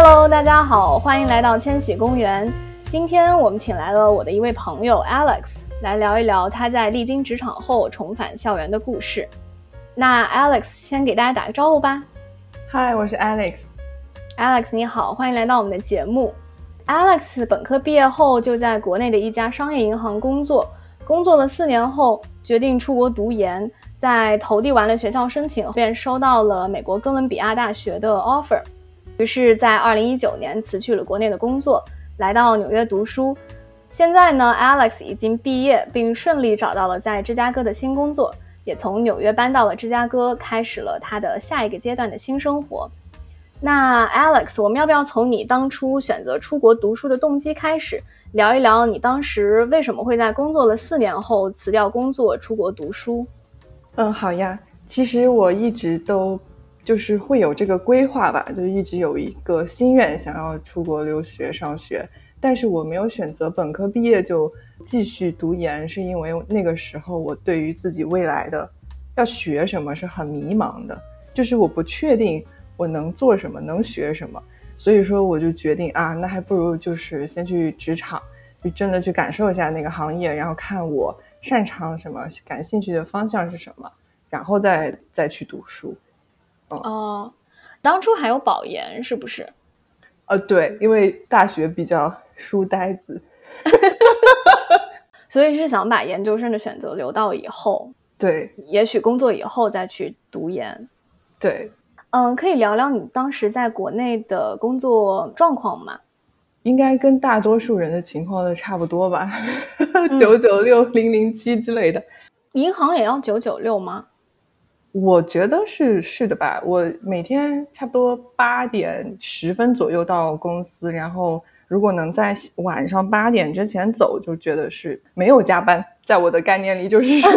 Hello，大家好，欢迎来到千禧公园。今天我们请来了我的一位朋友 Alex 来聊一聊他在历经职场后重返校园的故事。那 Alex 先给大家打个招呼吧。Hi，我是 Alex。Alex 你好，欢迎来到我们的节目。Alex 本科毕业后就在国内的一家商业银行工作，工作了四年后决定出国读研，在投递完了学校申请，便收到了美国哥伦比亚大学的 offer。于是，在二零一九年辞去了国内的工作，来到纽约读书。现在呢，Alex 已经毕业，并顺利找到了在芝加哥的新工作，也从纽约搬到了芝加哥，开始了他的下一个阶段的新生活。那 Alex，我们要不要从你当初选择出国读书的动机开始，聊一聊你当时为什么会在工作了四年后辞掉工作出国读书？嗯，好呀。其实我一直都。就是会有这个规划吧，就一直有一个心愿想要出国留学上学，但是我没有选择本科毕业就继续读研，是因为那个时候我对于自己未来的要学什么是很迷茫的，就是我不确定我能做什么，能学什么，所以说我就决定啊，那还不如就是先去职场，就真的去感受一下那个行业，然后看我擅长什么，感兴趣的方向是什么，然后再再去读书。哦，当初还有保研是不是？呃，对，因为大学比较书呆子，所以是想把研究生的选择留到以后。对，也许工作以后再去读研。对，嗯，可以聊聊你当时在国内的工作状况吗？应该跟大多数人的情况都差不多吧，九九六、零零七之类的。银行也要九九六吗？我觉得是是的吧，我每天差不多八点十分左右到公司，然后如果能在晚上八点之前走，就觉得是没有加班，在我的概念里就是。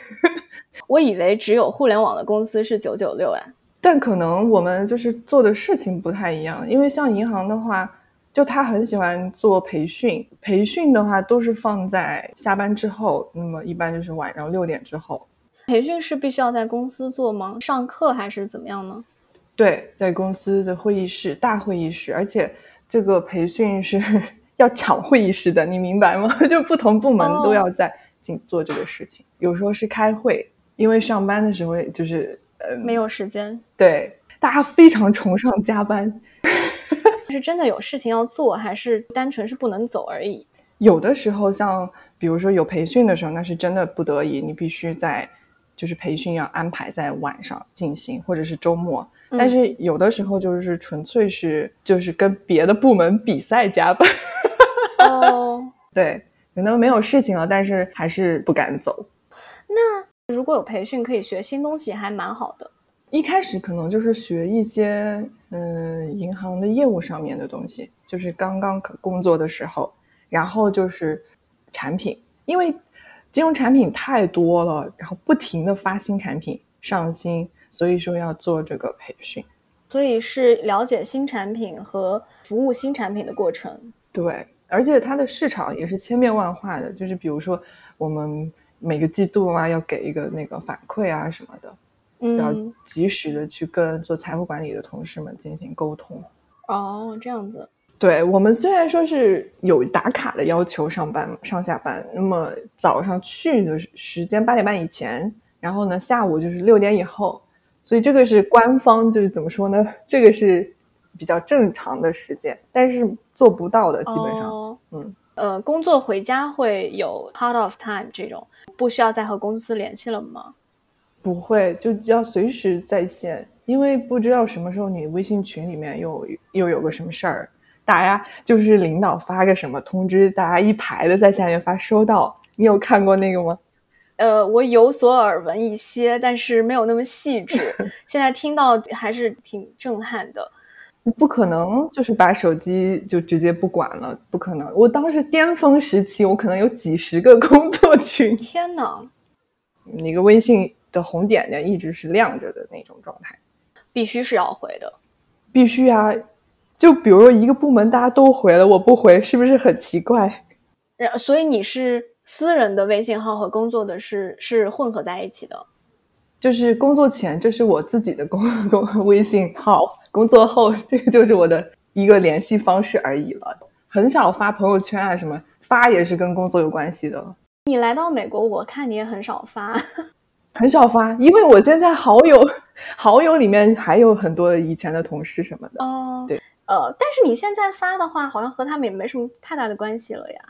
我以为只有互联网的公司是九九六哎，但可能我们就是做的事情不太一样，因为像银行的话，就他很喜欢做培训，培训的话都是放在下班之后，那么一般就是晚上六点之后。培训是必须要在公司做吗？上课还是怎么样呢？对，在公司的会议室，大会议室，而且这个培训是 要抢会议室的，你明白吗？就不同部门都要在进做这个事情。有时候是开会，因为上班的时候就是呃没有时间。对，大家非常崇尚加班，是真的有事情要做，还是单纯是不能走而已？有的时候，像比如说有培训的时候，那是真的不得已，你必须在。就是培训要安排在晚上进行，或者是周末。但是有的时候就是纯粹是就是跟别的部门比赛加班。哦，对，可能没有事情了，但是还是不敢走。那如果有培训可以学新东西，还蛮好的。一开始可能就是学一些嗯银行的业务上面的东西，就是刚刚工作的时候，然后就是产品，因为。金融产品太多了，然后不停的发新产品上新，所以说要做这个培训。所以是了解新产品和服务新产品的过程。对，而且它的市场也是千变万化的，就是比如说我们每个季度啊要给一个那个反馈啊什么的，嗯要及时的去跟做财富管理的同事们进行沟通。哦，这样子。对我们虽然说是有打卡的要求上班上下班，那么早上去的时间八点半以前，然后呢下午就是六点以后，所以这个是官方就是怎么说呢？这个是比较正常的时间，但是做不到的基本上，嗯呃，工作回家会有 cut off time 这种，不需要再和公司联系了吗？不会，就要随时在线，因为不知道什么时候你微信群里面又又有个什么事儿。大家就是领导发个什么通知，大家一排的在下面发收到。你有看过那个吗？呃，我有所耳闻一些，但是没有那么细致。现在听到还是挺震撼的。不可能就是把手机就直接不管了，不可能。我当时巅峰时期，我可能有几十个工作群。天哪！那个微信的红点点一直是亮着的那种状态，必须是要回的。必须啊。就比如说一个部门大家都回了，我不回，是不是很奇怪？然所以你是私人的微信号和工作的是是混合在一起的。就是工作前这是我自己的工工微信号，工作后，这个就是我的一个联系方式而已了，很少发朋友圈啊什么，发也是跟工作有关系的。你来到美国，我看你也很少发，很少发，因为我现在好友好友里面还有很多以前的同事什么的。哦，对，呃，但是你现在发的话，好像和他们也没什么太大的关系了呀。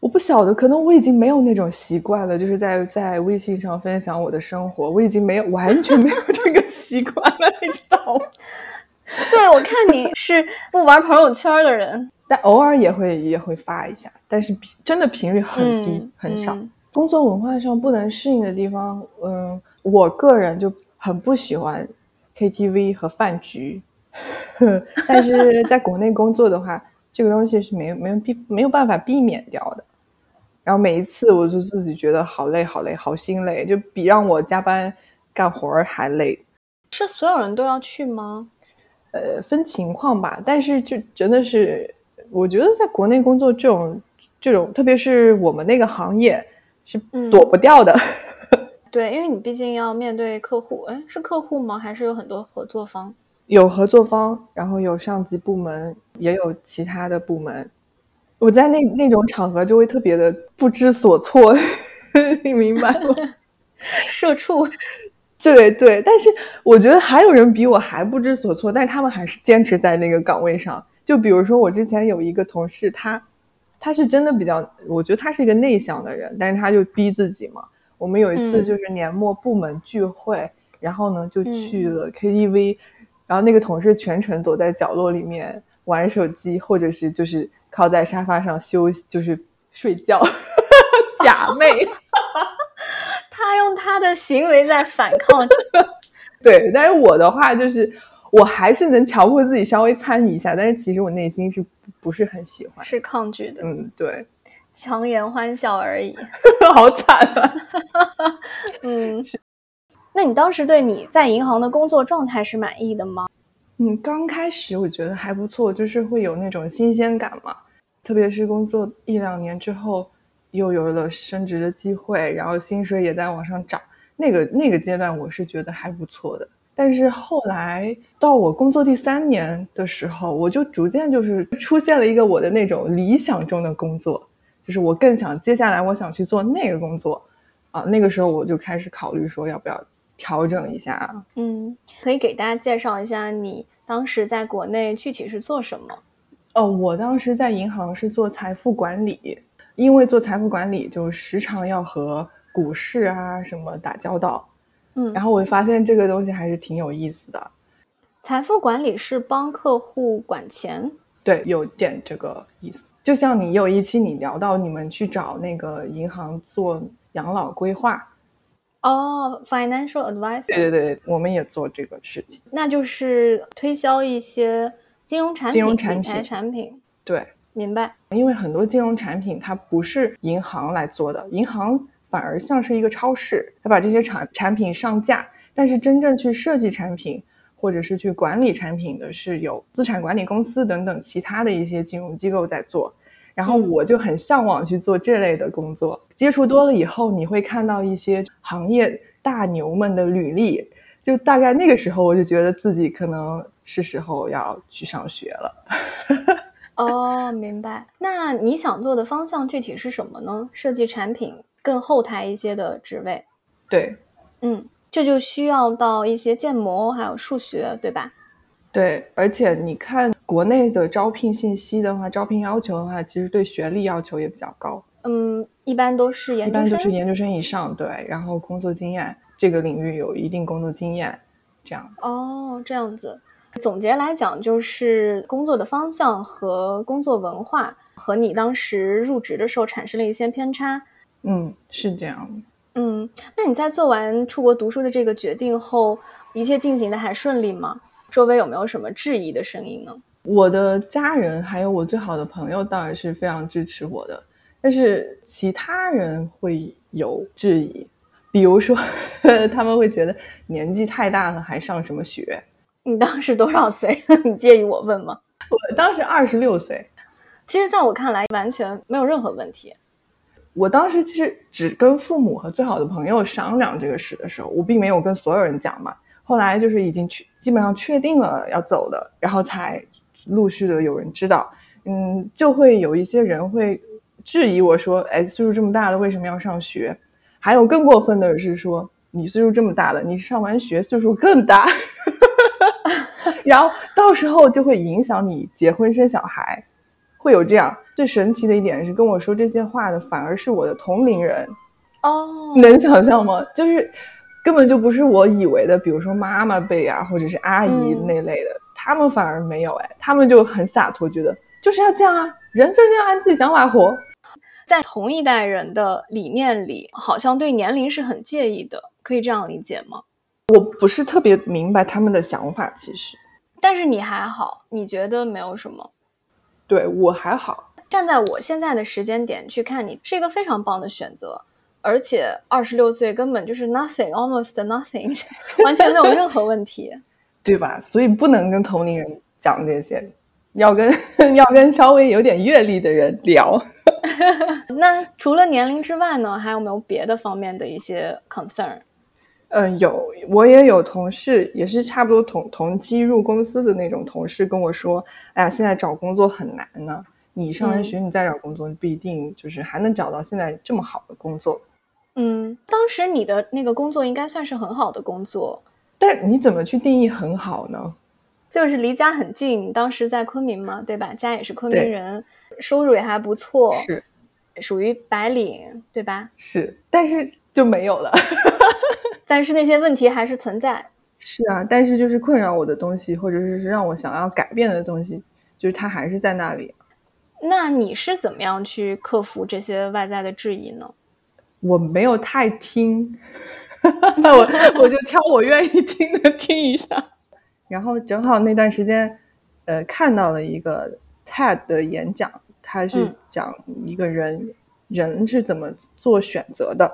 我不晓得，可能我已经没有那种习惯了，就是在在微信上分享我的生活，我已经没有完全没有这个习惯了，你知道吗？对，我看你是不玩朋友圈的人，但偶尔也会也会发一下，但是真的频率很低，嗯很少。嗯工作文化上不能适应的地方，嗯，我个人就很不喜欢 KTV 和饭局，但是在国内工作的话，这个东西是没有没有避没有办法避免掉的。然后每一次我就自己觉得好累好累好心累，就比让我加班干活儿还累。是所有人都要去吗？呃，分情况吧，但是就真的是，我觉得在国内工作这种这种，特别是我们那个行业是嗯躲不掉的。对，因为你毕竟要面对客户，哎，是客户吗？还是有很多合作方？有合作方，然后有上级部门，也有其他的部门。我在那那种场合就会特别的不知所措，你明白吗？社畜，对对，但是我觉得还有人比我还不知所措，但是他们还是坚持在那个岗位上。就比如说我之前有一个同事，他他是真的比较，我觉得他是一个内向的人，但是他就逼自己嘛。我们有一次嗯就是年末部门聚会，然后呢就去嗯了 KTV，、然后那个同事全程躲在角落里面玩手机，或者是就是靠在沙发上休息，就是睡觉，假寐。他用他的行为在反抗。对，但是我的话就是，我还是能强迫自己稍微参与一下，但是其实我内心是不不是很喜欢。是抗拒的，嗯，对，强颜欢笑而已。好惨啊！嗯，那你当时对你在银行的工作状态是满意的吗？嗯，刚开始我觉得还不错，就是会有那种新鲜感嘛，特别是工作一两年之后，又有了升职的机会，然后薪水也在往上涨，那个那个阶段我是觉得还不错的。但是后来到我工作第三年的时候，我就逐渐就是出现了一个我的那种理想中的工作，就是我更想接下来我想去做那个工作啊。那个时候我就开始考虑说要不要调整一下。嗯，可以给大家介绍一下你当时在国内具体是做什么？哦，我当时在银行是做财富管理，因为做财富管理就时常要和股市啊什么打交道，嗯，然后我发现这个东西还是挺有意思的。财富管理是帮客户管钱。对，有点这个意思。就像你有一期你聊到你们去找那个银行做养老规划，哦，financial advisor，对对对，我们也做这个事情。那就是推销一些金融产品、金融产理财品产品。对，明白。因为很多金融产品它不是银行来做的，银行反而像是一个超市，它把这些产产品上架，但是真正去设计产品或者是去管理产品的是有资产管理公司等等其他的一些金融机构在做。然后嗯我就很向往去做这类的工作，接触多了以后，你会看到一些行业大牛们的履历，就大概那个时候，我就觉得自己可能是时候要去上学了。哦，明白。那你想做的方向具体是什么呢？设计产品更后台一些的职位。对，嗯，这就需要到一些建模还有数学，对吧？对，而且你看国内的招聘信息的话，招聘要求的话，其实对学历要求也比较高，嗯，一般都是研究生。般都是研究生以上，对，然后工作经验这个领域有一定工作经验，这样。哦，这样子。总结来讲，就是工作的方向和工作文化和你当时入职的时候产生了一些偏差。嗯，是这样的。嗯，那你在做完出国读书的这个决定后，一切进行的还顺利吗？周围有没有什么质疑的声音呢？我的家人还有我最好的朋友当然是非常支持我的，但是其他人会有质疑，比如说 他们会觉得年纪太大了还上什么学。你当时多少岁？你介意我问吗？我当时二十六岁，其实，在我看来，完全没有任何问题。我当时其实只跟父母和最好的朋友商量这个事的时候，我并没有跟所有人讲嘛。后来就是已经确基本上确定了要走的，然后才陆续的有人知道，嗯，就会有一些人会质疑我说，哎，岁数这么大了，为什么要上学？还有更过分的是说，你岁数这么大了，你上完学岁数更大，然后到时候就会影响你结婚生小孩，会有这样。最神奇的一点是，跟我说这些话的反而是我的同龄人。哦，能想象吗？就是根本就不是我以为的，比如说妈妈辈啊，或者是阿姨那类的，他们反而没有哎，他们就很洒脱，觉得就是要这样啊，人就是要按自己想法活。在同一代人的理念里，好像对年龄是很介意的，可以这样理解吗？我不是特别明白他们的想法，其实。但是你还好，你觉得没有什么？对我还好。站在我现在的时间点去看你，是一个非常棒的选择。而且二十六岁根本就是 nothing，almost nothing，完全没有任何问题，对吧？所以不能跟同龄人讲这些，要跟 要跟稍微有点阅历的人聊。那除了年龄之外呢，还有没有别的方面的一些 concern？嗯，有，我也有同事，也是差不多同同期入公司的那种同事跟我说：“哎呀，现在找工作很难呢。你上完学，你再找工作，不一定就是还能找到现在这么好的工作。”嗯，当时你的那个工作应该算是很好的工作，但你怎么去定义很好呢？就是离家很近，当时在昆明嘛，对吧？家也是昆明人，收入也还不错，是属于白领，对吧？是，但是就没有了。但是那些问题还是存在。是啊，但是就是困扰我的东西，或者是让我想要改变的东西，就是它还是在那里。那你是怎么样去克服这些外在的质疑呢？我没有太听，我我就挑我愿意听的听一下。然后正好那段时间，呃，看到了一个 TED 的演讲，他是讲一个人人是怎么做选择的，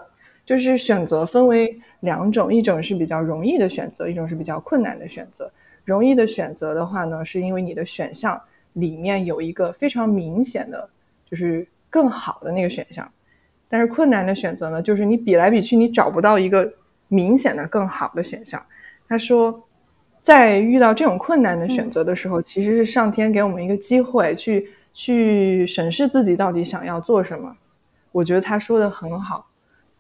就是选择分为两种，一种是比较容易的选择，一种是比较困难的选择。容易的选择的话呢，是因为你的选项里面有一个非常明显的，就是更好的那个选项。但是困难的选择呢，就是你比来比去，你找不到一个明显的更好的选项。他说，在遇到这种困难的选择的时候，其实是上天给我们一个机会，去去审视自己到底想要做什么。我觉得他说的很好，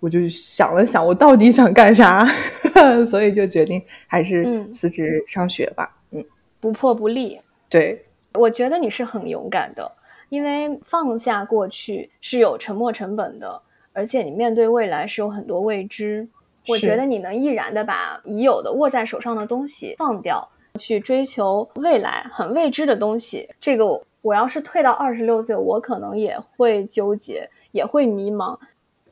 我就想了想，我到底想干啥，所以就决定还是辞职上学吧。嗯，不破不立。对，我觉得你是很勇敢的。因为放下过去是有沉没成本的，而且你面对未来是有很多未知。我觉得你能毅然的把已有的握在手上的东西放掉，去追求未来很未知的东西。这个我要是退到二十六岁，我可能也会纠结，也会迷茫。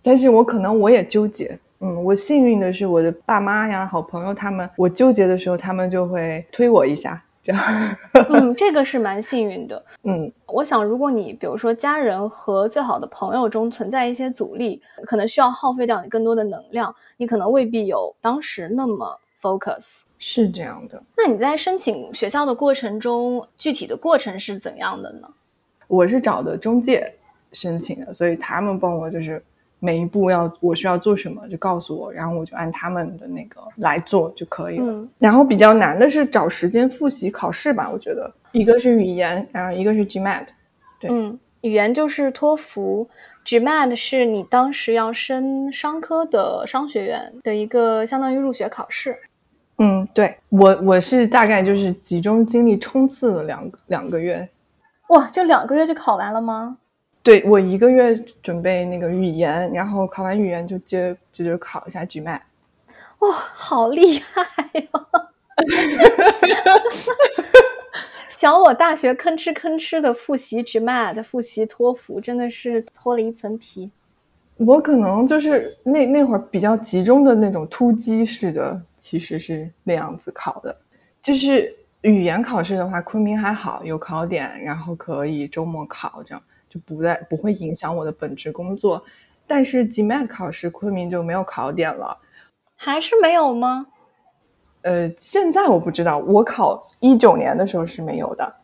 但是我可能我也纠结。嗯，我幸运的是我的爸妈呀、好朋友他们，我纠结的时候他们就会推我一下。这样，嗯，这个是蛮幸运的。嗯，我想，如果你比如说家人和最好的朋友中存在一些阻力，可能需要耗费掉你更多的能量，你可能未必有当时那么 focus。是这样的。那你在申请学校的过程中，具体的过程是怎样的呢？我是找的中介申请的，所以他们帮我就是。每一步要我需要做什么就告诉我，然后我就按他们的那个来做就可以了。然后比较难的是找时间复习考试吧，我觉得一个是语言，然后一个是 GMAT。对，嗯，语言就是托福，GMAT 是你当时要升商科的商学院的一个相当于入学考试。嗯，对我我是大概就是集中精力冲刺了两两个月。哇，就两个月就考完了吗？对我一个月准备那个语言，然后考完语言就接接着考一下 GMAT。哇，好厉害呀！想我大学吭哧吭哧的复习 GMAT，复习托福，真的是脱了一层皮。我可能就是那那会儿比较集中的那种突击式的，其实是那样子考的。就是语言考试的话，昆明还好有考点，然后可以周末考这样。不再不会影响我的本职工作，但是 GMAT 考试昆明就没有考点了，还是没有吗？呃，现在我不知道，我考一九年的时候是没有的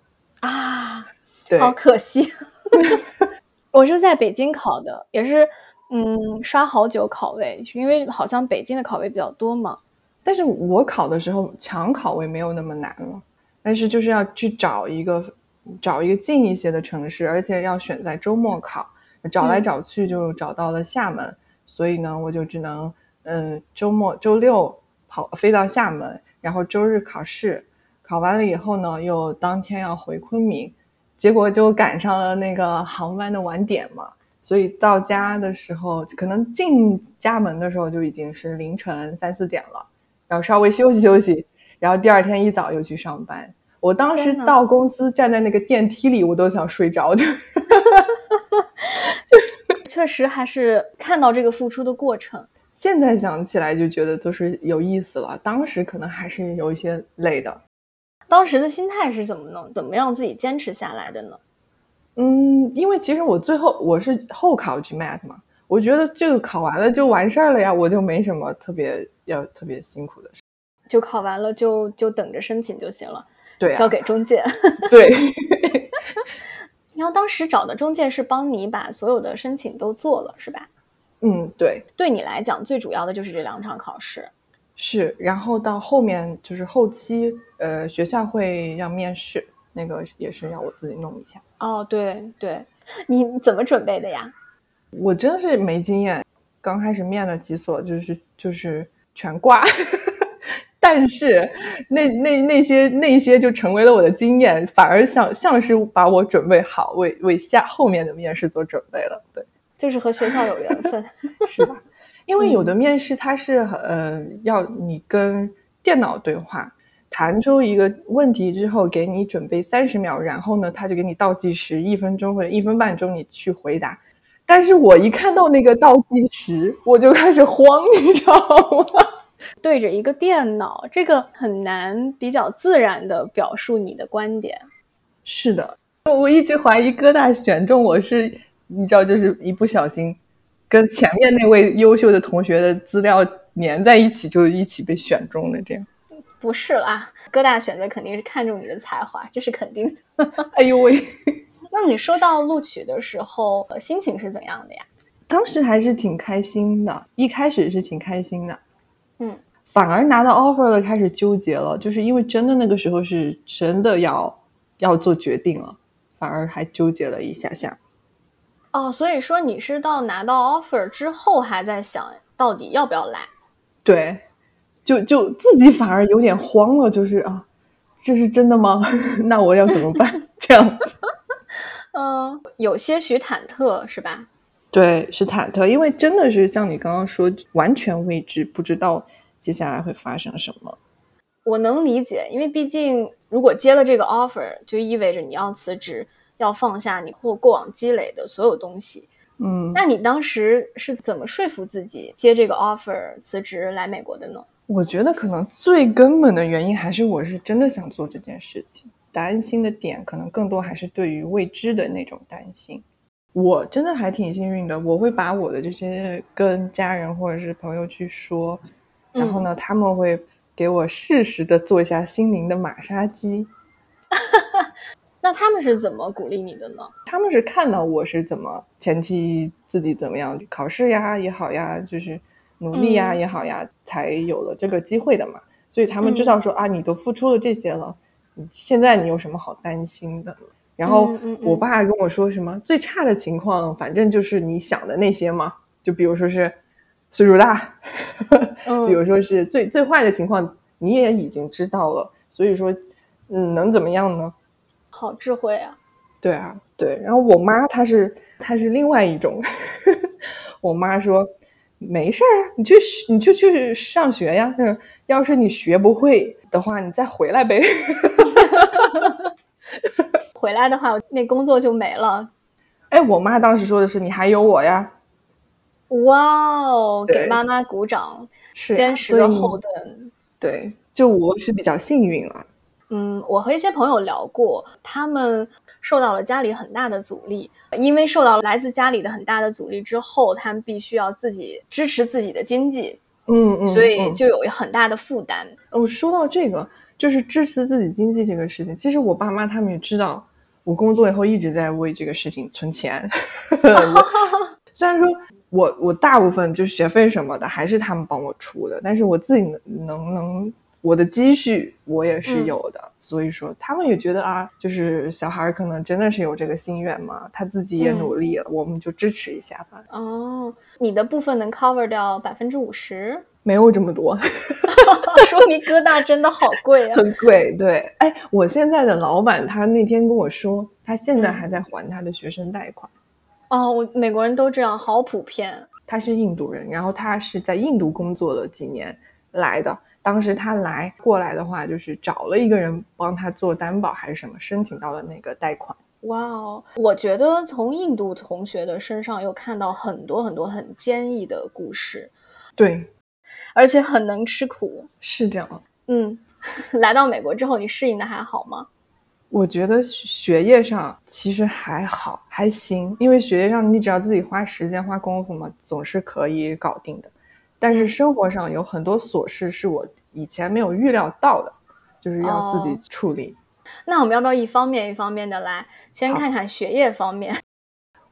啊，对，好可惜。我是在北京考的，也是嗯刷好久考位，因为好像北京的考位比较多嘛。但是我考的时候抢考位没有那么难了，但是就是要去找一个找一个近一些的城市，而且要选在周末考，找来找去就找到了厦门，所以呢，我就只能嗯周末周六跑飞到厦门，然后周日考试，考完了以后呢，又当天要回昆明，结果就赶上了那个航班的晚点嘛。所以到家的时候，可能进家门的时候就已经是凌晨三四点了，然后稍微休息休息，然后第二天一早又去上班。我当时到公司站在那个电梯里，我都想睡着的。就确实还是看到这个付出的过程。现在想起来就觉得都是有意思了，当时可能还是有一些累的。当时的心态是怎么弄？怎么让自己坚持下来的呢？嗯，因为其实我最后我是后考 GMAT 嘛，我觉得这个考完了就完事儿了呀，我就没什么特别要特别辛苦的事，就考完了就就等着申请就行了，对，交给中介 对。然后当时找的中介是帮你把所有的申请都做了，是吧？嗯，对。对你来讲，最主要的就是这两场考试。是，然后到后面就是后期，呃，学校会让面试。那个也是要我自己弄一下哦，对对，你怎么准备的呀？我真的是没经验，刚开始面了几所，就是就是全挂，但是那那那些那些就成为了我的经验，反而像像是把我准备好，为为下后面的面试做准备了。对，就是和学校有缘分，是吧？因为有的面试它是呃要你跟电脑对话。弹出一个问题之后，给你准备三十秒，然后呢，他就给你倒计时一分钟或者一分半钟，你去回答。但是我一看到那个倒计时，我就开始慌，你知道吗？对着一个电脑，这个很难比较自然的表述你的观点。是的，我一直怀疑哥大选中我是，你知道，就是一不小心跟前面那位优秀的同学的资料粘在一起，就一起被选中了，这样。不是啦，哥大选择肯定是看中你的才华，这是肯定的。哎呦喂！那你收到录取的时候，心情是怎样的呀？当时还是挺开心的，一开始是挺开心的，嗯，反而拿到 offer 了，开始纠结了，就是因为真的那个时候是真的要要做决定了，反而还纠结了一下下。哦，所以说你是到拿到 offer 之后还在想到底要不要来？对。就就自己反而有点慌了，就是啊，这是真的吗？那我要怎么办？这样，嗯，有些许忐忑是吧？对，是忐忑，因为真的是像你刚刚说，完全未知，不知道接下来会发生什么。我能理解，因为毕竟如果接了这个 offer，就意味着你要辞职，要放下你或过往积累的所有东西。嗯，那你当时是怎么说服自己接这个 offer 辞职来美国的呢？我觉得可能最根本的原因还是我是真的想做这件事情，担心的点可能更多还是对于未知的那种担心。我真的还挺幸运的，我会把我的这些跟家人或者是朋友去说，然后呢，他们会给我适时的做一下心灵的马杀鸡。那他们是怎么鼓励你的呢？他们是看到我是怎么前期自己怎么样考试呀也好呀，就是。努力呀也好呀，才有了这个机会的嘛。所以他们知道说啊，你都付出了这些了，现在你有什么好担心的？然后我爸跟我说什么最差的情况，反正就是你想的那些嘛。就比如说是岁数大，比如说是最最坏的情况，你也已经知道了。所以说，嗯，能怎么样呢？好智慧啊！对啊，对。然后我妈她是她是另外一种，我妈说。没事儿，你去你就去上学呀。嗯，要是你学不会的话，你再回来呗。回来的话，那工作就没了。哎，我妈当时说的是你还有我呀。哇哦，给妈妈鼓掌，是坚实的后盾。对，就我是比较幸运了。嗯，我和一些朋友聊过，他们。受到了家里很大的阻力，因为受到来自家里的很大的阻力之后，他们必须要自己支持自己的经济，嗯嗯，所以就有很大的负担。我说到这个，就是支持自己经济这个事情，其实我爸妈他们也知道，我工作以后一直在为这个事情存钱，虽然说我我大部分就学费什么的还是他们帮我出的，但是我自己能能我的积蓄我也是有的，所以说他们也觉得啊，就是小孩可能真的是有这个心愿嘛，他自己也努力了，我们就支持一下吧。哦，你的部分能 cover 掉百分之五十？没有这么多，说明哥大真的好贵啊，很贵。对，哎，我现在的老板他那天跟我说，他现在还在还他的学生贷款。哦，我美国人都这样，好普遍。他是印度人，然后他是在印度工作了几年来的。当时他来过来的话，就是找了一个人帮他做担保还是什么，申请到了那个贷款。哇哦，我觉得从印度同学的身上又看到很多很多很坚毅的故事。对。而且很能吃苦，是这样。嗯，来到美国之后，你适应的还好吗？我觉得学业上其实还好，还行。因为学业上你只要自己花时间、花功夫嘛，总是可以搞定的。但是生活上有很多琐事是我以前没有预料到的，就是要自己处理。那我们要不要一方面一方面的来，先看看学业方面？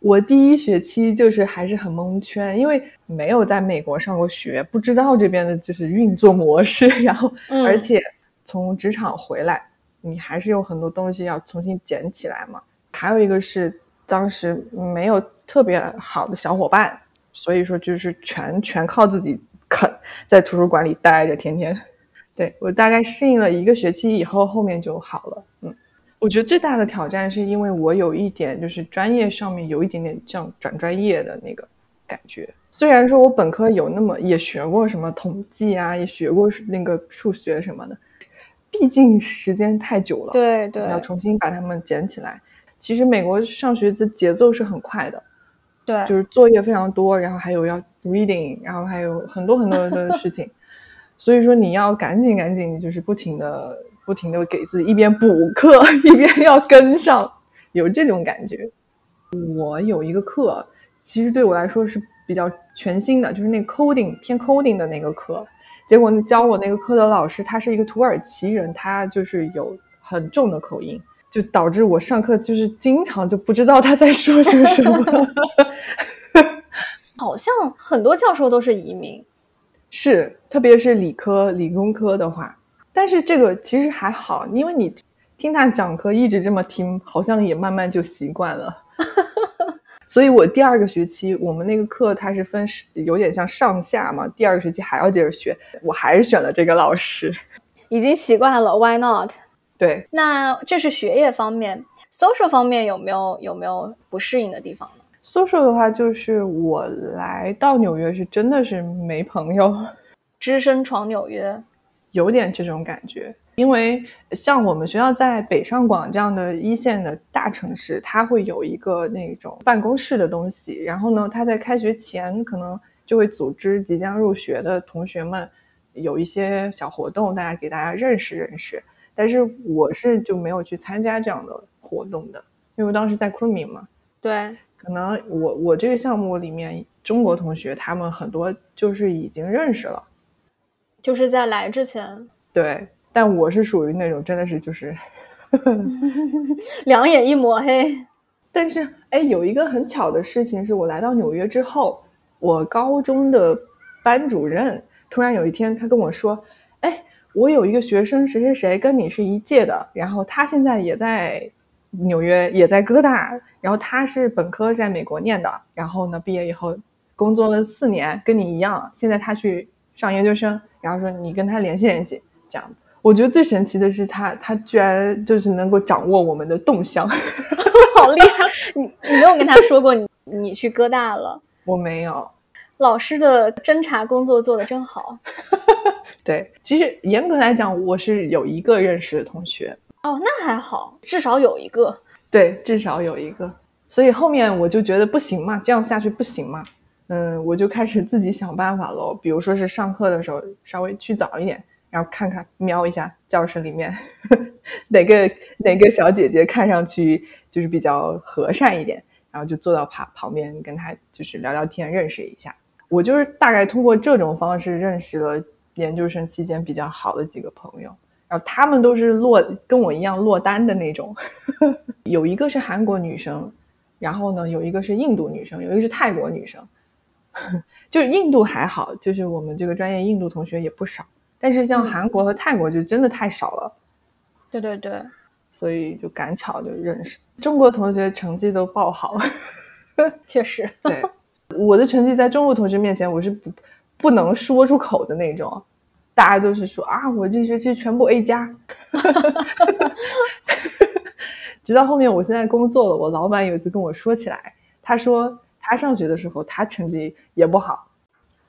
我第一学期就是还是很蒙圈，因为没有在美国上过学，不知道这边的就是运作模式。然后，而且从职场回来，你还是有很多东西要重新捡起来嘛。还有一个是当时没有特别好的小伙伴，所以说就是全全靠自己啃，在图书馆里待着，天天。对我大概适应了一个学期以后，后面就好了。嗯。我觉得最大的挑战是因为我有一点就是专业上面有一点点像转专业的那个感觉。虽然说我本科有那么也学过什么统计啊，也学过那个数学什么的，毕竟时间太久了，对对，要重新把它们捡起来。其实美国上学的节奏是很快的，对，就是作业非常多，然后还有要 reading，然后还有很多很多的事情，所以说你要赶紧赶紧，就是不停的。不停的给自己一边补课 一边要跟上，有这种感觉。我有一个课，其实对我来说是比较全新的，就是那个 coding 偏 coding 的那个课。结果教我那个课的老师他是一个土耳其人，他就是有很重的口音，就导致我上课就是经常就不知道他在说些什么。好像很多教授都是移民，是，特别是理科理工科的话。但是这个其实还好，因为你听他讲课一直这么听，好像也慢慢就习惯了。所以我第二个学期我们那个课它是分有点像上下嘛，第二个学期还要接着学，我还是选了这个老师。已经习惯了，Why not？对，那这是学业方面，social 方面有没有有没有不适应的地方呢？social 的话，就是我来到纽约是真的是没朋友，只身闯纽约。有点这种感觉，因为像我们学校在北上广这样的一线的大城市，它会有一个那种办公室的东西。然后呢，他在开学前可能就会组织即将入学的同学们有一些小活动，大家给大家认识认识。但是我是就没有去参加这样的活动的，因为当时在昆明嘛。对，可能我我这个项目里面中国同学他们很多就是已经认识了。就是在来之前，对，但我是属于那种真的是就是 两眼一抹黑。但是，哎，有一个很巧的事情是，我来到纽约之后，我高中的班主任突然有一天他跟我说：“哎，我有一个学生谁谁谁跟你是一届的，然后他现在也在纽约，也在哥大，然后他是本科在美国念的，然后呢毕业以后工作了四年，跟你一样，现在他去上研究生。”然后说你跟他联系联系，这样子。我觉得最神奇的是他，他居然就是能够掌握我们的动向，好厉害！你你没有跟他说过你你去哥大了？我没有。老师的侦查工作做得真好。对，其实严格来讲，我是有一个认识的同学。哦，那还好，至少有一个。对，至少有一个。所以后面我就觉得不行嘛，这样下去不行嘛。嗯，我就开始自己想办法喽。比如说是上课的时候稍微去早一点，然后看看瞄一下教室里面呵 哪个哪个小姐姐看上去就是比较和善一点，然后就坐到旁旁边跟她就是聊聊天，认识一下。我就是大概通过这种方式认识了研究生期间比较好的几个朋友，然后他们都是落跟我一样落单的那种呵呵。有一个是韩国女生。然后呢，有一个是印度女生，有一个是泰国女生。就是印度还好，就是我们这个专业印度同学也不少，但是像韩国和泰国就真的太少了。对对对，所以就赶巧就认识。中国同学成绩都爆好，确实。对，我的成绩在中国同学面前我是不不能说出口的那种，大家都是说啊，我这学期全部 A 加。直到后面我现在工作了，我老板有一次跟我说起来，他说他上学的时候他成绩也不好。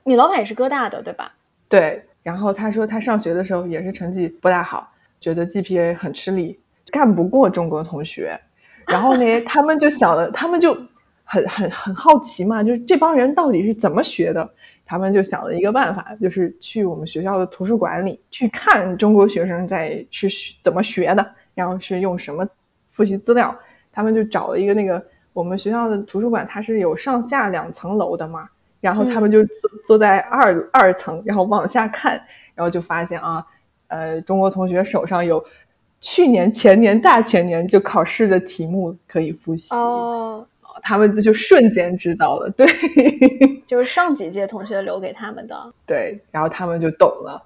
你老板也是哥大的对吧？对，然后他说他上学的时候也是成绩不大好，觉得 GPA 很吃力，干不过中国同学。然后呢，他们就想了，他们就很很很好奇嘛，就是这帮人到底是怎么学的？他们就想了一个办法，就是去我们学校的图书馆里去看中国学生在是怎么学的，然后是用什么复习资料。他们就找了一个那个我们学校的图书馆，它是有上下两层楼的嘛。然后他们就坐坐在二二层，然后往下看，然后就发现啊，呃，中国同学手上有去年、前年、大前年就考试的题目可以复习哦，他们就瞬间知道了，对，就是上几届同学留给他们的，对，然后他们就懂了。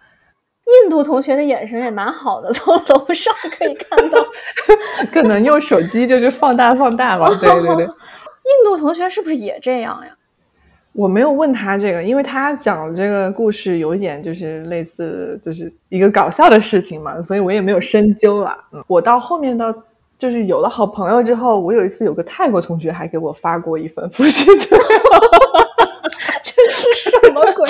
印度同学的眼神也蛮好的，从楼上可以看到，可能用手机就是放大放大吧，对对对。印度同学是不是也这样呀？我没有问他这个，因为他讲这个故事有一点就是类似，就是一个搞笑的事情嘛，所以我也没有深究了。嗯，我到后面到就是有了好朋友之后，我有一次有个泰国同学还给我发过一份复习资料，这是什么鬼？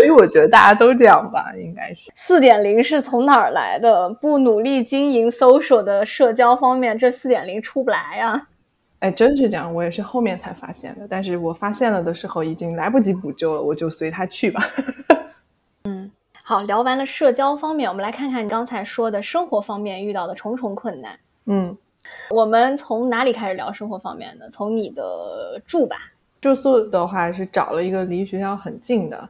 所以我觉得大家都这样吧，应该是四点零是从哪儿来的？不努力经营 social 的社交方面，这四点零出不来呀。哎，真是这样，我也是后面才发现的。但是我发现了的时候，已经来不及补救了，我就随他去吧。嗯，好，聊完了社交方面，我们来看看你刚才说的生活方面遇到的重重困难。嗯，我们从哪里开始聊生活方面的？从你的住吧。住宿的话是找了一个离学校很近的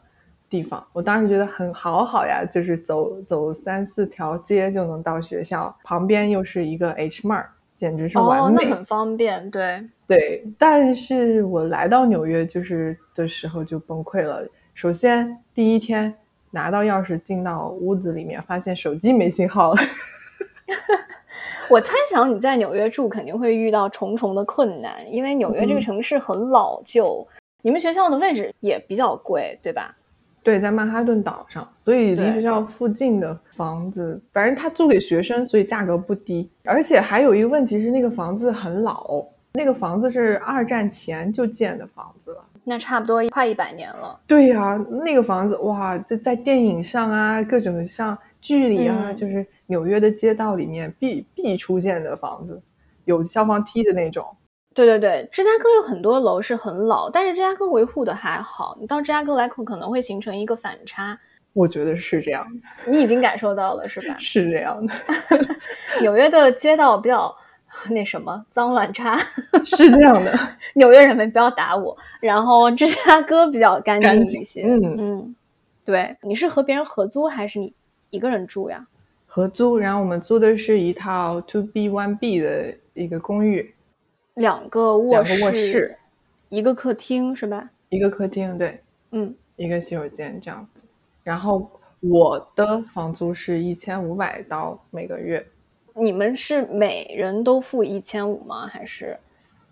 地方，我当时觉得很好好呀，就是走走三四条街就能到学校，旁边又是一个 H Mart。简直是完美，那很方便，对对。但是我来到纽约就是的时候就崩溃了。首先第一天拿到钥匙进到屋子里面，发现手机没信号了。我猜想你在纽约住肯定会遇到重重的困难，因为纽约这个城市很老旧，你们学校的位置也比较贵，对吧？对，在曼哈顿岛上，所以离学校附近的房子，反正他租给学生，所以价格不低。而且还有一个问题是，那个房子很老，那个房子是二战前就建的房子了，那差不多快一百年了。对呀，那个房子哇，这在电影上啊，各种像剧里啊，就是纽约的街道里面必必出现的房子，有消防梯的那种。对对对，芝加哥有很多楼是很老，但是芝加哥维护的还好。你到芝加哥来可能会形成一个反差，我觉得是这样的。你已经感受到了是吧？是这样的。纽约的街道比较那什么脏乱差，是这样的。纽约人们不要打我。然后芝加哥比较干净一些。嗯嗯，对，你是和别人合租还是你一个人住呀？合租，然后我们租的是一套 Two B One B 的一个公寓。两个卧室，卧室，一个客厅是吧？一个客厅，对，嗯，一个洗手间这样子。然后我的房租是一千五百刀每个月。你们是每人都付一千五吗？还是？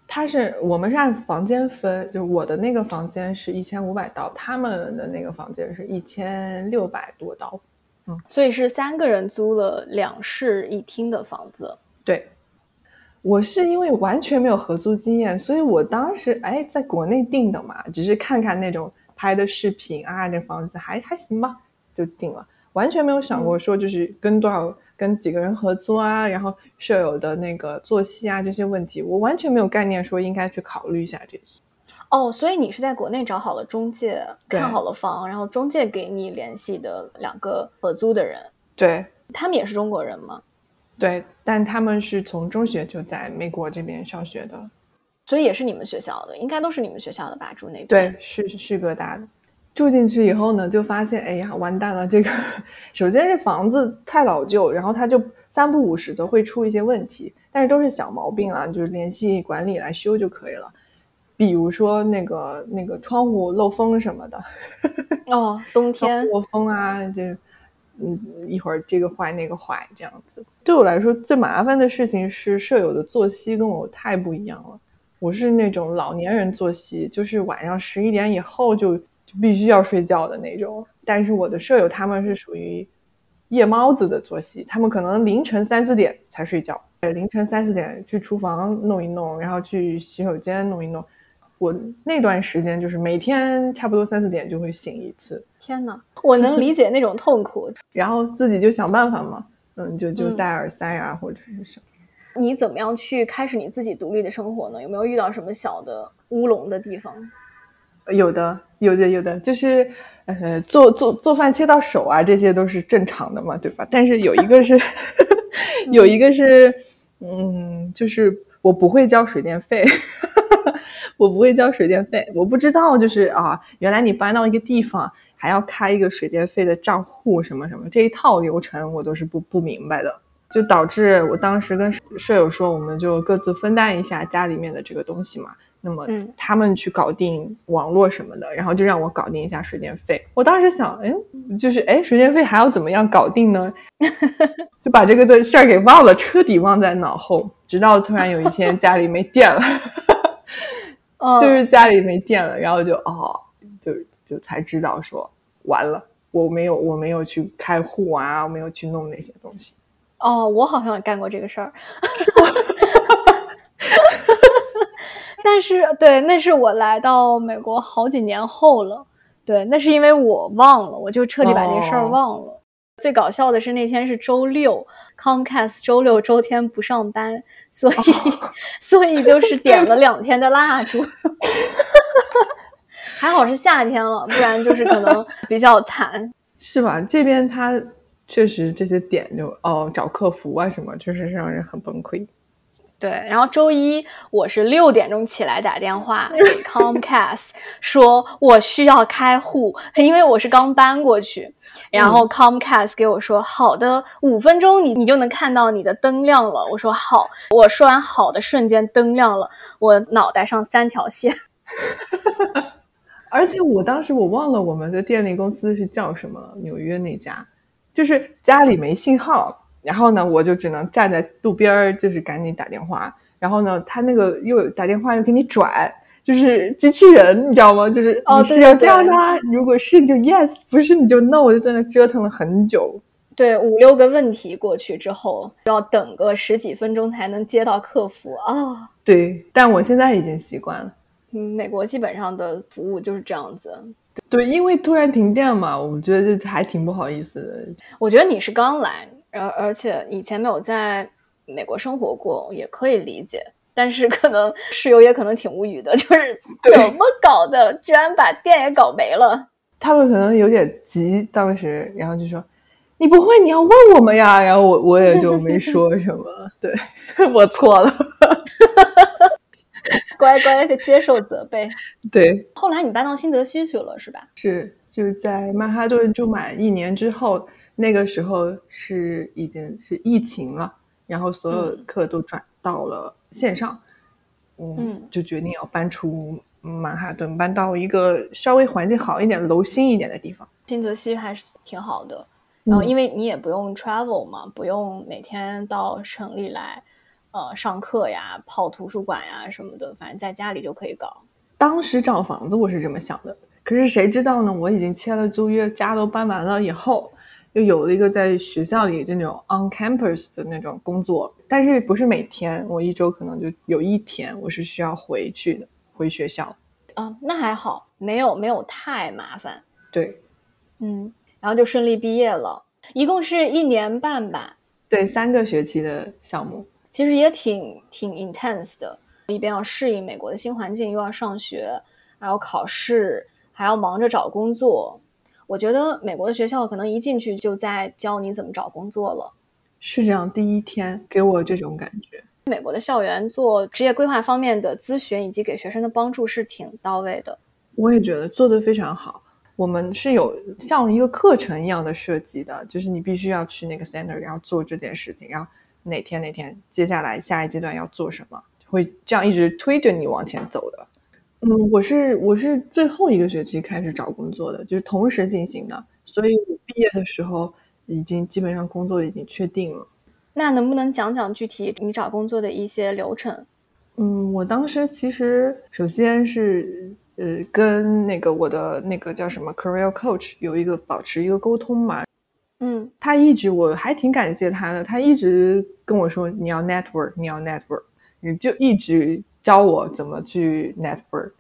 他是我们是按房间分，就我的那个房间是一千五百刀，他们的那个房间是一千六百多刀。嗯，所以是三个人租了两室一厅的房子。对。我是因为完全没有合租经验，所以我当时哎，在国内定的嘛，只是看看那种拍的视频啊，这房子还还行吧，就定了，完全没有想过说就是跟多少跟几个人合租啊，然后舍友的那个作息啊这些问题，我完全没有概念说应该去考虑一下这些。哦，所以你是在国内找好了中介，看好了房，然后中介给你联系的两个合租的人，对他们也是中国人吗？对，但他们是从中学就在美国这边上学的，所以也是你们学校的，应该都是你们学校的吧？住那边？对，是是哥大的。住进去以后呢，就发现，哎呀，完蛋了！这个首先是房子太老旧，然后它就三不五时的会出一些问题，但是都是小毛病啊，就是联系管理来修就可以了。比如说那个那个窗户漏风什么的，哦，冬天漏风啊，这嗯一会儿这个坏那个坏这样子。对我来说最麻烦的事情是舍友的作息跟我太不一样了。我是那种老年人作息，就是晚上十一点以后就。就必须要睡觉的那种，但是我的舍友他们是属于夜猫子的作息，他们可能凌晨三四点才睡觉，凌晨三四点去厨房弄一弄，然后去洗手间弄一弄。我那段时间就是每天差不多三四点就会醒一次。天哪，我能 理解那种痛苦。然后自己就想办法嘛，嗯，就就戴耳塞啊，或者是什么。你怎么样去开始你自己独立的生活呢？有没有遇到什么小的乌龙的地方？有的，有的，有的，就是，呃，做做做饭切到手啊，这些都是正常的嘛，对吧？但是有一个是，有一个是，嗯，就是我不会交水电费，我不会交水电费，我不知道，就是啊，原来你搬到一个地方还要开一个水电费的账户，什么什么，这一套流程我都是不不明白的，就导致我当时跟舍友说，我们就各自分担一下家里面的这个东西嘛。那么他们去搞定网络什么的，然后就让我搞定一下水电费。我当时想，哎，就是哎，水电费还要怎么样搞定呢？就把这个的事儿给忘了，彻底忘在脑后。直到突然有一天家里没电了，就是家里没电了，然后就哦，就就才知道说完了，我没有我没有去开户啊，我没有去弄那些东西。哦，我好像也干过这个事儿。但是，对，那是我来到美国好几年后了。对，那是因为我忘了，我就彻底把这事儿忘了。最搞笑的是那天是周六，Comcast 周六周天不上班，所以 所以就是 点了两天的蜡烛。还好是夏天了，不然就是可能比较惨，是吧？这边他确实这些点就哦找客服啊什么，确实是让人很崩溃。对，然后周一我是六点钟起来打电话给 Comcast，说我需要开户，因为我是刚搬过去。然后 Comcast 给我说好的，五分钟你你就能看到你的灯亮了。我说好，我说完好的瞬间灯亮了，我脑袋上三条线。而且我当时我忘了我们的电力公司是叫什么，纽约那家，就是家里没信号。然后呢，我就只能站在路边儿，就是赶紧打电话。然后呢，他那个又打电话又给你转，就是机器人，你知道吗？就是哦，是要这样的。如果是你就 yes，不是你就 no，我就在那折腾了很久。对，五六个问题过去之后，要等个十几分钟才能接到客服啊。对，但我现在已经习惯了。嗯，美国基本上的服务就是这样子。对，因为突然停电嘛，我觉得这还挺不好意思的。我觉得你是刚来。而而且以前没有在美国生活过，也可以理解。但是可能室友也可能挺无语的，就是 怎么搞的，居然把店也搞没了。他们可能有点急，当时，然后就说：“你不会，你要问我们呀。”然后我我也就没说什么。对 我错了，乖乖的接受责备。对，后来你搬到新泽西去了，是吧？是，就是在曼哈顿住满一年之后。那个时候是已经是疫情了，然后所有课都转到了线上，嗯，就决定要搬出曼哈顿，搬到一个稍微环境好一点、楼新一点的地方。新泽西还是挺好的，然后因为你也不用 travel 嘛，不用每天到城里来，呃，上课呀、泡图书馆呀什么的，反正在家里就可以搞。当时找房子我是这么想的，可是谁知道呢？我已经签了租约，家都搬完了以后。就有了一个在学校里就那种 on campus 的那种工作，但是不是每天，我一周可能就有一天我是需要回去的，回学校。啊，那还好，没有没有太麻烦。对，嗯，然后就顺利毕业了，一共是一年半吧？对，三个学期的项目，其实也挺挺 intense 的，一边要适应美国的新环境，又要上学，还要考试，还要忙着找工作。我觉得美国的学校可能一进去就在教你怎么找工作了，是这样。第一天给我这种感觉，美国的校园做职业规划方面的咨询以及给学生的帮助是挺到位的。我也觉得做得非常好。我们是有像一个课程一样的设计的，就是你必须要去那个 center，然后做这件事情，然后哪天哪天接下来下一阶段要做什么，会这样一直推着你往前走的。嗯，我是我是最后一个学期开始找工作的，就是同时进行的，所以我毕业的时候已经基本上工作已经确定了。那能不能讲讲具体你找工作的一些流程？嗯，我当时其实首先是呃跟那个我的那个叫什么 career coach 有一个保持一个沟通嘛，嗯他一直我还挺感谢他的，他一直跟我说你要 network，你要 network，你就一直教我怎么去 network，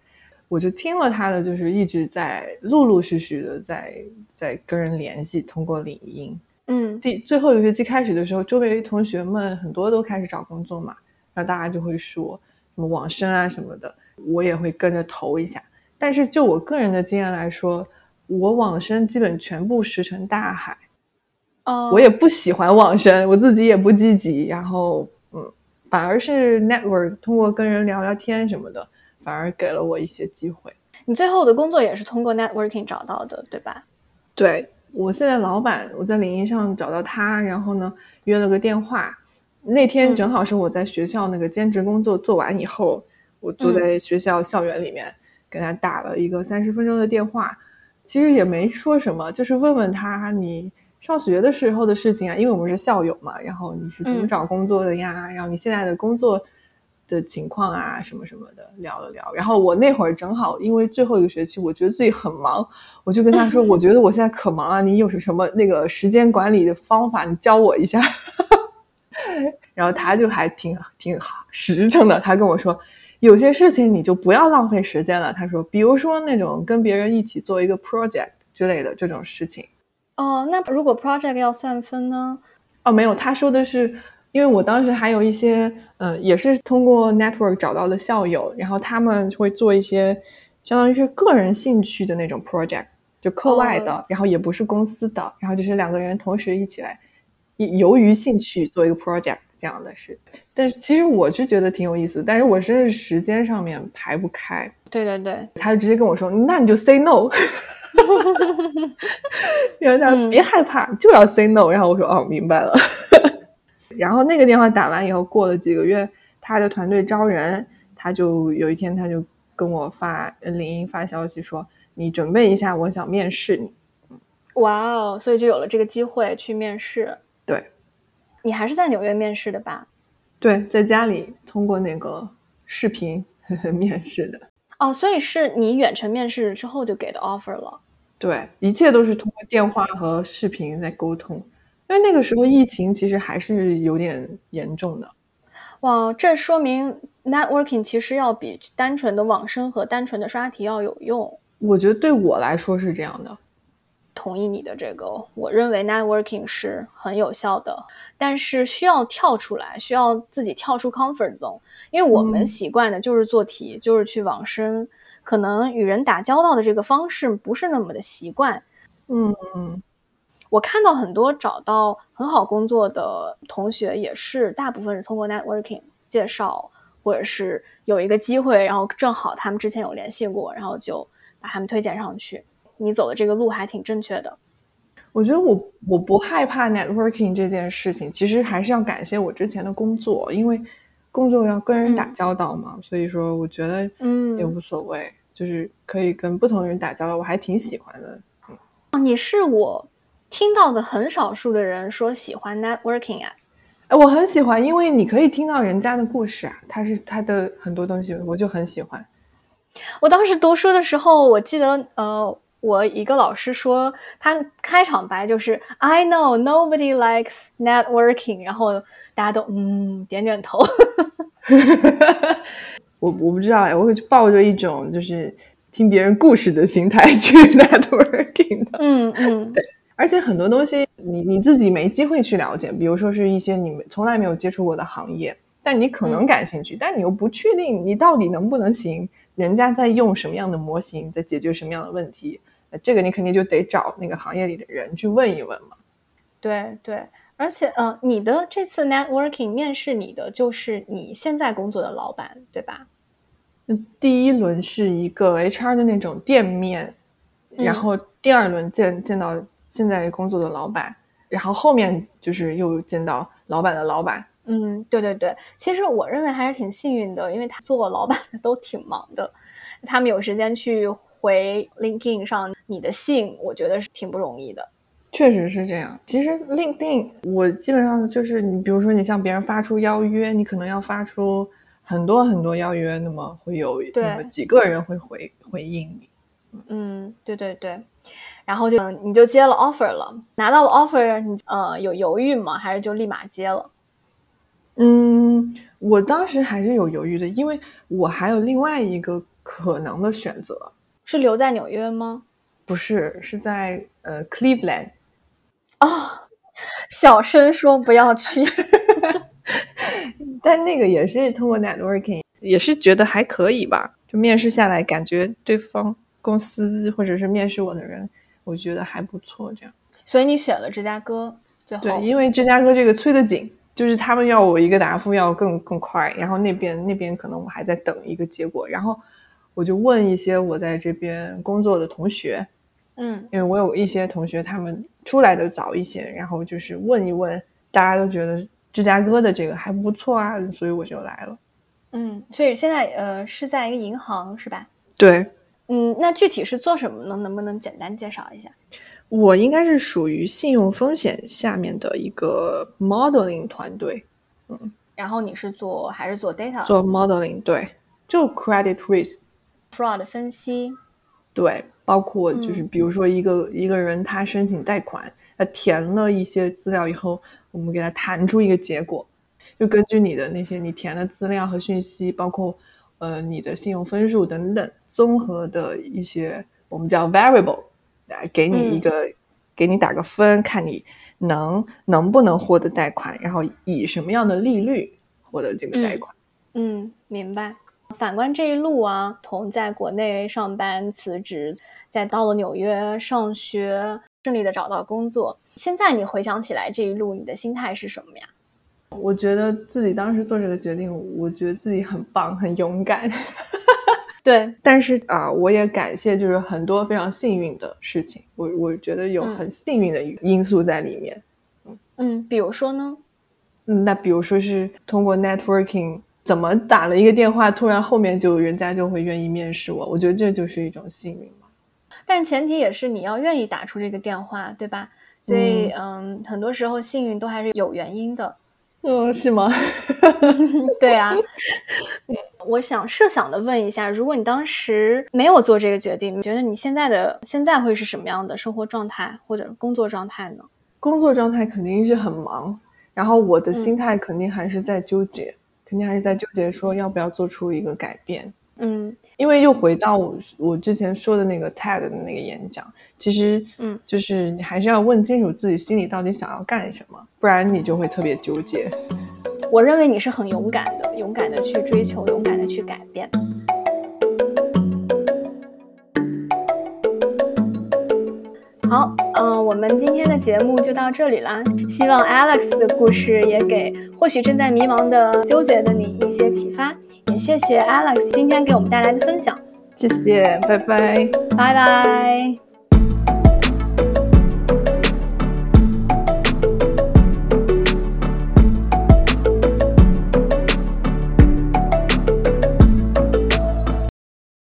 我就听了他的，就是一直在陆陆续续的在在跟人联系，通过领英。嗯第最后一个学期开始的时候，周围同学们很多都开始找工作嘛，然后大家就会说什么网申啊什么的，我也会跟着投一下。但是就我个人的经验来说，我网申基本全部石沉大海。哦，我也不喜欢网申，我自己也不积极，然后嗯，反而是 network 通过跟人聊聊天什么的，反而给了我一些机会。你最后的工作也是通过 networking 找到的，对吧？对我现在老板，我在领英上找到他，然后呢约了个电话。那天正好是我在学校那个兼职工作做完以后，我坐在学校校园里面给他打了一个三十分钟的电话。其实也没说什么，就是问问他你上学的时候的事情啊，因为我们是校友嘛。然后你是怎么嗯找工作的呀？然后你现在的工作的情况啊，什么什么的聊了聊。然后我那会儿正好因为最后一个学期，我觉得自己很忙，我就跟他说，我觉得我现在可忙了，你有什么那个时间管理的方法，你教我一下。然后他就还挺挺好实诚的，他跟我说，有些事情你就不要浪费时间了。他说，比如说那种跟别人一起做一个 project 之类的这种事情。哦，那如果 project 要算分呢？哦，没有，他说的是，因为我当时还有一些，嗯、也是通过 network 找到的校友，然后他们会做一些相当于是个人兴趣的那种 project，就课外的，然后也不是公司的，然后就是两个人同时一起来，由于兴趣做一个 project 这样的事。但是其实我是觉得挺有意思，但是我真是时间上面排不开，对对对，他就直接跟我说，那你就 say no。然后他说嗯别害怕，就要 say no。然后我说哦，明白了。然后那个电话打完以后，过了几个月，他的团队招人，他就有一天他就跟我发呃领英发消息说，你准备一下，我想面试你。哇哦，所以就有了这个机会去面试。对你还是在纽约面试的吧？对，在家里通过那个视频 面试的。哦，所以是你远程面试之后就给的 offer 了。对，一切都是通过电话和视频在沟通，因为那个时候疫情其实还是有点严重的。哇，这说明 networking 其实要比单纯的网申和单纯的刷题要有用。我觉得对我来说是这样的。同意你的这个，我认为 networking 是很有效的，但是需要跳出来，需要自己跳出 comfort zone，因为我们嗯习惯的就是做题，就是去网申，可能与人打交道的这个方式不是那么的习惯。嗯嗯，我看到很多找到很好工作的同学，也是大部分是通过 networking 介绍，或者是有一个机会，然后正好他们之前有联系过，然后就把他们推荐上去。你走的这个路还挺正确的。我觉得我我不害怕 networking 这件事情，其实还是要感谢我之前的工作，因为工作要跟人打交道嘛，所以说我觉得嗯也无所谓，就是可以跟不同人打交道，我还挺喜欢的。哦，你是我听到的很少数的人说喜欢 networking 啊。哎，我很喜欢，因为你可以听到人家的故事啊，他是他的很多东西，我就很喜欢。我当时读书的时候，我记得呃，我一个老师说，他开场白就是 I know nobody likes networking，然后大家都嗯点点头。我我不知道哎，我会抱着一种就是听别人故事的心态去 networking 的。嗯嗯，对而且很多东西你你自己没机会去了解，比如说是一些你从来没有接触过的行业，但你可能感兴趣，但你又不确定你到底能不能行，人家在用什么样的模型，在解决什么样的问题，那这个你肯定就得找那个行业里的人去问一问嘛。对对，而且呃，你的这次 networking 面试你的就是你现在工作的老板，对吧？那第一轮是一个 HR 的那种店面，然后第二轮见见到现在工作的老板，然后后面就是又见到老板的老板。嗯，对对对，其实我认为还是挺幸运的，因为他做老板的都挺忙的，他们有时间去回 LinkedIn 上你的信，我觉得是挺不容易的。确实是这样。其实 LinkedIn 我基本上就是你，比如说你向别人发出邀约，你可能要发出很多很多邀约，那么会有那么几个人会回回应你。嗯，对对对。然后就你就接了 offer 了，拿到了 offer，你呃有犹豫吗？还是就立马接了？嗯，我当时还是有犹豫的，因为我还有另外一个可能的选择，是留在纽约吗？不是，是在呃 Cleveland。哦，小声说不要去。但那个也是通过 networking，也是觉得还可以吧。就面试下来，感觉对方公司或者是面试我的人，我觉得还不错。这样，所以你选了芝加哥，最后对，因为芝加哥这个催得紧。就是他们要我一个答复要更更快，然后那边那边可能我还在等一个结果，然后我就问一些我在这边工作的同学，嗯，因为我有一些同学他们出来的早一些，然后就是问一问，大家都觉得芝加哥的这个还不错啊，所以我就来了。嗯，所以现在呃是在一个银行是吧？对，嗯，那具体是做什么呢？能不能简单介绍一下？我应该是属于信用风险下面的一个 modeling 团队，嗯，然后你是做还是做 data？做 modeling，对，就 credit risk，fraud 分析，对，包括就是比如说一个一个人他申请贷款，他填了一些资料以后，我们给他弹出一个结果，就根据你的那些你填的资料和讯息，包括呃你的信用分数等等，综合的一些我们叫 variable。来给你一个，给你打个分，看你能能不能获得贷款，然后以什么样的利率获得这个贷款。嗯，明白。反观这一路啊，从在国内上班辞职，再到了纽约上学，顺利的找到工作。现在你回想起来这一路，你的心态是什么呀？我觉得自己当时做这个决定，我觉得自己很棒，很勇敢。对，但是啊，我也感谢，就是很多非常幸运的事情，我我觉得有很幸运的因素在里面。嗯嗯，比如说呢？嗯，那比如说是通过 networking，怎么打了一个电话，突然后面就人家就会愿意面试我，我觉得这就是一种幸运嘛。但是前提也是你要愿意打出这个电话，对吧？所以嗯，很多时候幸运都还是有原因的。嗯，是吗？对啊，我想设想的问一下，如果你当时没有做这个决定，你觉得你现在的现在会是什么样的生活状态或者工作状态呢？工作状态肯定是很忙，然后我的心态肯定还是在纠结，肯定还是在纠结说要不要做出一个改变。嗯。因为又回到我我之前说的那个 TED 的那个演讲，其实，嗯，就是你还是要问清楚自己心里到底想要干什么，不然你就会特别纠结。我认为你是很勇敢的，勇敢的去追求，勇敢的去改变。好，呃，我们今天的节目就到这里啦。希望 Alex 的故事也给或许正在迷茫的、纠结的你一些启发。也谢谢 Alex 今天给我们带来的分享。谢谢，拜拜，拜拜。